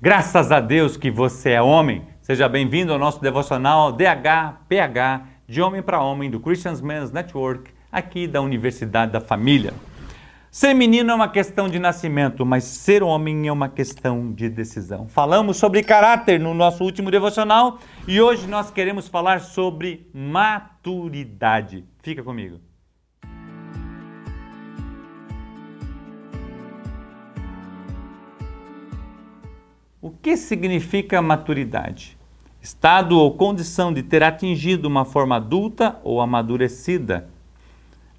Graças a Deus que você é homem. Seja bem-vindo ao nosso devocional DHPH, de homem para homem, do Christian Men's Network, aqui da Universidade da Família. Ser menino é uma questão de nascimento, mas ser homem é uma questão de decisão. Falamos sobre caráter no nosso último devocional e hoje nós queremos falar sobre maturidade. Fica comigo. Que significa maturidade? Estado ou condição de ter atingido uma forma adulta ou amadurecida.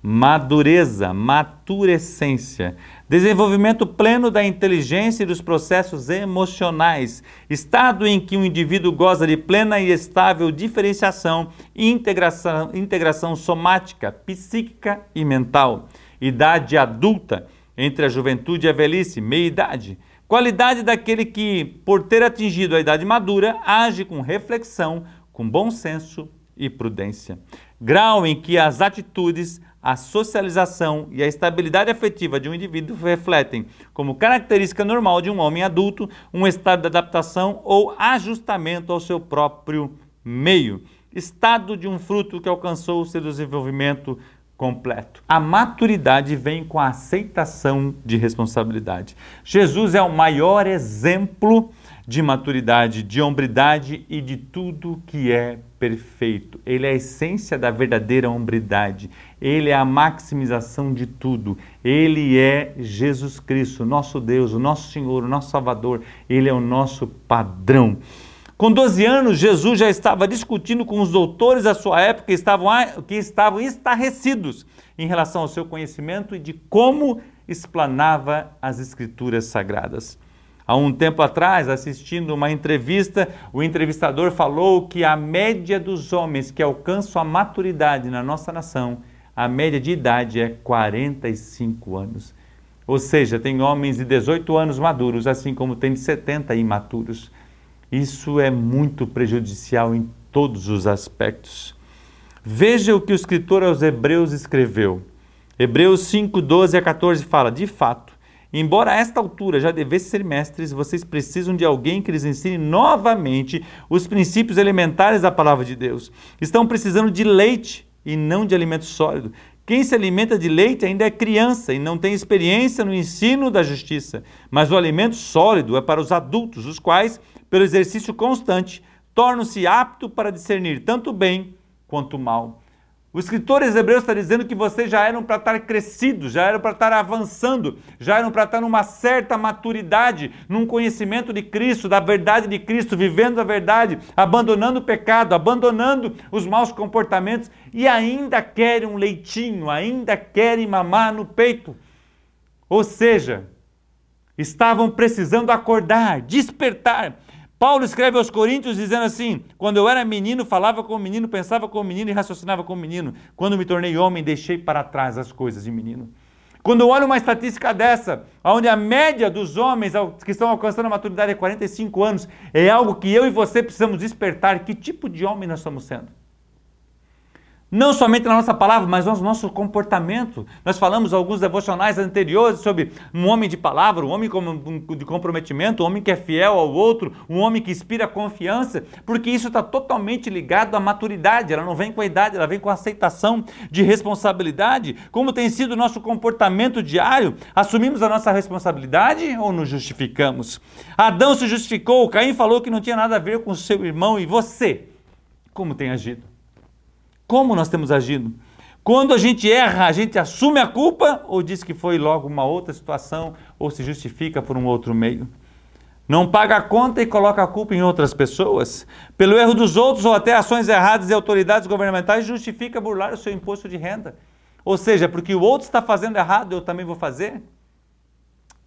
Madureza, maturescência, desenvolvimento pleno da inteligência e dos processos emocionais, estado em que o indivíduo goza de plena e estável diferenciação e integração, integração somática, psíquica e mental. Idade adulta, entre a juventude e a velhice, meia-idade Qualidade daquele que, por ter atingido a idade madura, age com reflexão, com bom senso e prudência. Grau em que as atitudes, a socialização e a estabilidade afetiva de um indivíduo refletem, como característica normal de um homem adulto, um estado de adaptação ou ajustamento ao seu próprio meio. Estado de um fruto que alcançou o seu desenvolvimento completo. A maturidade vem com a aceitação de responsabilidade. Jesus é o maior exemplo de maturidade, de hombridade e de tudo que é perfeito. Ele é a essência da verdadeira hombridade. Ele é a maximização de tudo. Ele é Jesus Cristo, nosso Deus, o nosso Senhor, o nosso Salvador. Ele é o nosso padrão. Com 12 anos, Jesus já estava discutindo com os doutores da sua época que estavam, que estavam estarrecidos em relação ao seu conhecimento e de como explanava as escrituras sagradas. Há um tempo atrás, assistindo uma entrevista, o entrevistador falou que a média dos homens que alcançam a maturidade na nossa nação, a média de idade é 45 anos. Ou seja, tem homens de 18 anos maduros, assim como tem de 70 imaturos. Isso é muito prejudicial em todos os aspectos. Veja o que o escritor aos Hebreus escreveu. Hebreus 5, 12 a 14 fala: De fato, embora a esta altura já devessem ser mestres, vocês precisam de alguém que lhes ensine novamente os princípios elementares da palavra de Deus. Estão precisando de leite e não de alimento sólido. Quem se alimenta de leite ainda é criança e não tem experiência no ensino da justiça, mas o alimento sólido é para os adultos, os quais pelo exercício constante, tornam-se aptos para discernir tanto bem quanto mal. O escritor Hebreus está dizendo que vocês já eram para estar crescidos, já eram para estar avançando, já eram para estar numa certa maturidade, num conhecimento de Cristo, da verdade de Cristo, vivendo a verdade, abandonando o pecado, abandonando os maus comportamentos e ainda querem um leitinho, ainda querem mamar no peito. Ou seja, estavam precisando acordar, despertar Paulo escreve aos Coríntios dizendo assim: Quando eu era menino, falava como menino, pensava como menino e raciocinava como menino. Quando me tornei homem, deixei para trás as coisas de menino. Quando eu olho uma estatística dessa, onde a média dos homens que estão alcançando a maturidade é 45 anos, é algo que eu e você precisamos despertar. Que tipo de homem nós estamos sendo? Não somente na nossa palavra, mas no nosso comportamento. Nós falamos alguns devocionais anteriores sobre um homem de palavra, um homem de comprometimento, um homem que é fiel ao outro, um homem que inspira confiança, porque isso está totalmente ligado à maturidade. Ela não vem com a idade, ela vem com a aceitação de responsabilidade. Como tem sido o nosso comportamento diário? Assumimos a nossa responsabilidade ou nos justificamos? Adão se justificou, Caim falou que não tinha nada a ver com seu irmão e você. Como tem agido? Como nós temos agido? Quando a gente erra, a gente assume a culpa ou diz que foi logo uma outra situação ou se justifica por um outro meio? Não paga a conta e coloca a culpa em outras pessoas? Pelo erro dos outros ou até ações erradas de autoridades governamentais, justifica burlar o seu imposto de renda? Ou seja, porque o outro está fazendo errado, eu também vou fazer?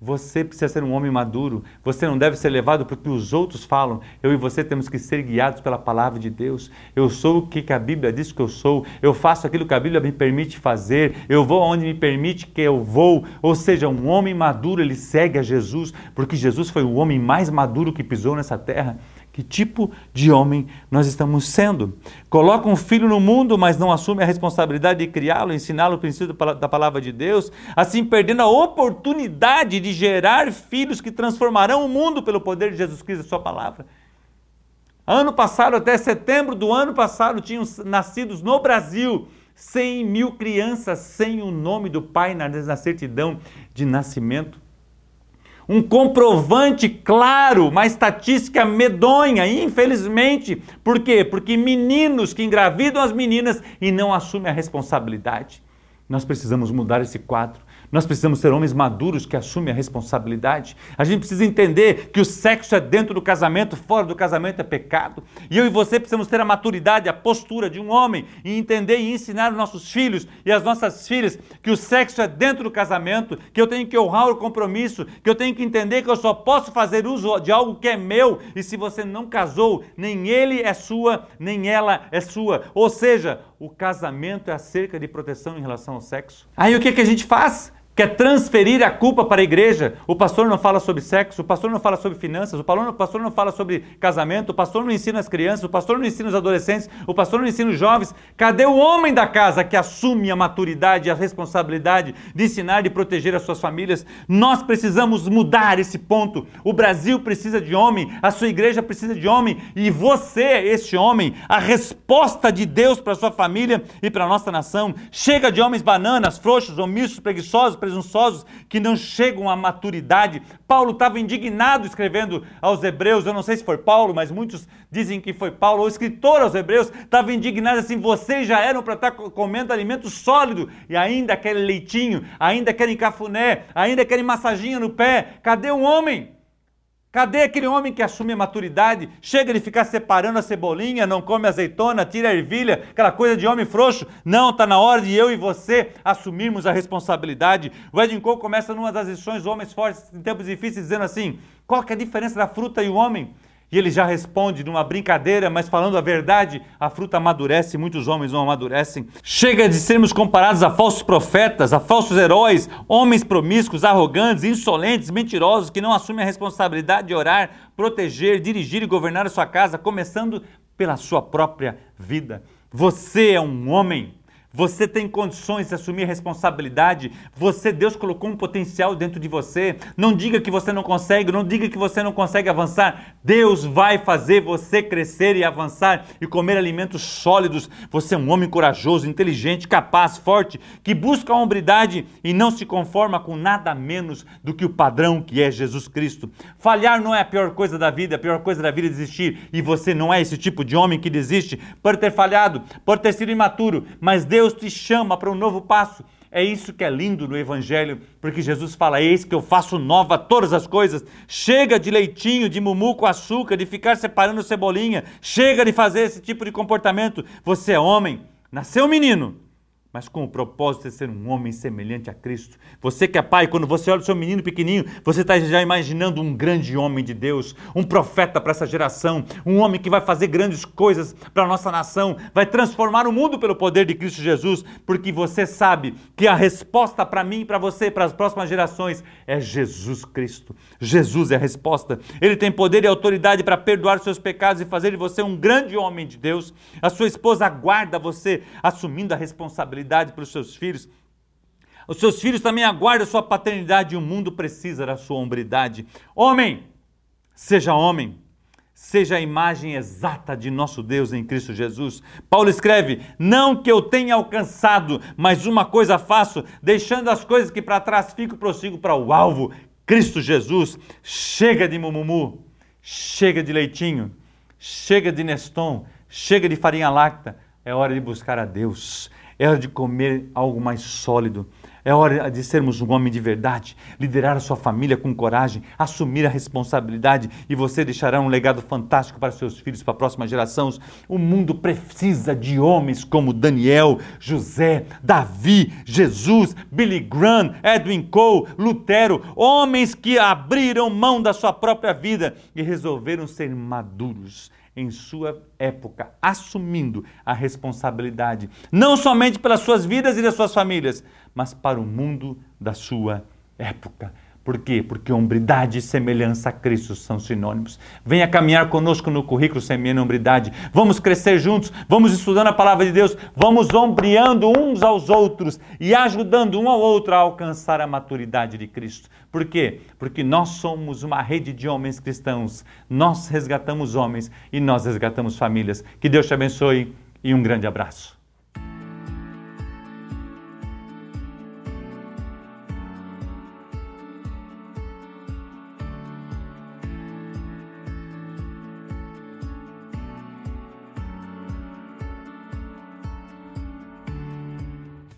Você precisa ser um homem maduro. Você não deve ser levado porque os outros falam. Eu e você temos que ser guiados pela palavra de Deus. Eu sou o que a Bíblia diz que eu sou. Eu faço aquilo que a Bíblia me permite fazer. Eu vou onde me permite que eu vou. Ou seja, um homem maduro, ele segue a Jesus, porque Jesus foi o homem mais maduro que pisou nessa terra. Que tipo de homem nós estamos sendo? Coloca um filho no mundo, mas não assume a responsabilidade de criá-lo, ensiná-lo o princípio da palavra de Deus, assim perdendo a oportunidade de gerar filhos que transformarão o mundo pelo poder de Jesus Cristo e Sua palavra. Ano passado, até setembro do ano passado, tinham nascidos no Brasil 100 mil crianças sem o nome do pai na, certidão de nascimento um comprovante claro, uma estatística medonha, infelizmente. Por quê? Porque meninos que engravidam as meninas e não assumem a responsabilidade. Nós precisamos mudar esse quadro. Nós precisamos ser homens maduros que assumem a responsabilidade. A gente precisa entender que o sexo é dentro do casamento, fora do casamento é pecado. E eu e você precisamos ter a maturidade, a postura de um homem e entender e ensinar os nossos filhos e as nossas filhas que o sexo é dentro do casamento, que eu tenho que honrar o compromisso, que eu tenho que entender que eu só posso fazer uso de algo que é meu e se você não casou, nem ele é sua, nem ela é sua. Ou seja, o casamento é acerca de proteção em relação ao sexo. Aí o que, que a gente faz? Quer transferir a culpa para a igreja. O pastor não fala sobre sexo, o pastor não fala sobre finanças, o pastor não fala sobre casamento, o pastor não ensina as crianças, o pastor não ensina os adolescentes, o pastor não ensina os jovens. Cadê o homem da casa que assume a maturidade e a responsabilidade de ensinar e proteger as suas famílias? Nós precisamos mudar esse ponto. O Brasil precisa de homem, a sua igreja precisa de homem e você esse homem, a resposta de Deus para a sua família e para a nossa nação. Chega de homens bananas, frouxos, omissos, preguiçosos, presunçosos que não chegam à maturidade. Paulo estava indignado escrevendo aos Hebreus, eu não sei se foi Paulo, mas muitos dizem que foi Paulo, o escritor aos Hebreus estava indignado assim: vocês já eram para estar comendo alimento sólido e ainda querem leitinho, ainda querem cafuné, ainda querem massaginha no pé. Cadê o homem? Cadê aquele homem que assume a maturidade? Chega de ficar separando a cebolinha, não come azeitona, tira a ervilha, aquela coisa de homem frouxo. Não, está na hora de eu e você assumirmos a responsabilidade. O Edwin começa numa das lições Homens Fortes em Tempos Difíceis, dizendo assim: qual que é a diferença da fruta e o homem? E ele já responde numa brincadeira, mas falando a verdade, a fruta amadurece, muitos homens não amadurecem. Chega de sermos comparados a falsos profetas, a falsos heróis, homens promíscuos, arrogantes, insolentes, mentirosos, que não assumem a responsabilidade de orar, proteger, dirigir e governar a sua casa, começando pela sua própria vida. Você é um homem você tem condições de assumir responsabilidade. Você, Deus colocou um potencial dentro de você. Não diga que você não consegue, não diga que você não consegue avançar. Deus vai fazer você crescer e avançar e comer alimentos sólidos. Você é um homem corajoso, inteligente, capaz, forte, que busca a hombridade e não se conforma com nada menos do que o padrão que é Jesus Cristo. Falhar não é a pior coisa da vida, a pior coisa da vida é desistir. E você não é esse tipo de homem que desiste. Pode ter falhado, pode ter sido imaturo, mas Deus Deus te chama para um novo passo. É isso que é lindo no Evangelho, porque Jesus fala: Eis que eu faço nova todas as coisas. Chega de leitinho, de mumu com açúcar, de ficar separando cebolinha. Chega de fazer esse tipo de comportamento. Você é homem, nasceu menino mas com o propósito de ser um homem semelhante a Cristo. Você que é pai, quando você olha o seu menino pequenininho, você está já imaginando um grande homem de Deus, um profeta para essa geração, um homem que vai fazer grandes coisas para a nossa nação, vai transformar o mundo pelo poder de Cristo Jesus, porque você sabe que a resposta para mim, para você, para as próximas gerações é Jesus Cristo. Jesus é a resposta. Ele tem poder e autoridade para perdoar seus pecados e fazer de você um grande homem de Deus. A sua esposa aguarda você assumindo a responsabilidade paternidade para os seus filhos. Os seus filhos também aguardam a sua paternidade e o mundo precisa da sua hombridade. Homem, seja homem, seja a imagem exata de nosso Deus em Cristo Jesus. Paulo escreve: Não que eu tenha alcançado, mas uma coisa faço, deixando as coisas que para trás fico, prossigo para o alvo, Cristo Jesus. Chega de mumumu, chega de leitinho, chega de Neston, chega de farinha láctea. É hora de buscar a Deus. É hora de comer algo mais sólido. É hora de sermos um homem de verdade, liderar a sua família com coragem, assumir a responsabilidade e você deixará um legado fantástico para seus filhos, para a próxima geração. O mundo precisa de homens como Daniel, José, Davi, Jesus, Billy Graham, Edwin Cole, Lutero, homens que abriram mão da sua própria vida e resolveram ser maduros em sua época, assumindo a responsabilidade, não somente pelas suas vidas e das suas famílias, mas para o mundo da sua época. Por quê? Porque hombridade e semelhança a Cristo são sinônimos. Venha caminhar conosco no currículo Semeando Hombridade. Vamos crescer juntos, vamos estudando a palavra de Deus, vamos ombreando uns aos outros e ajudando um ao outro a alcançar a maturidade de Cristo. Por quê? Porque nós somos uma rede de homens cristãos. Nós resgatamos homens e nós resgatamos famílias. Que Deus te abençoe e um grande abraço.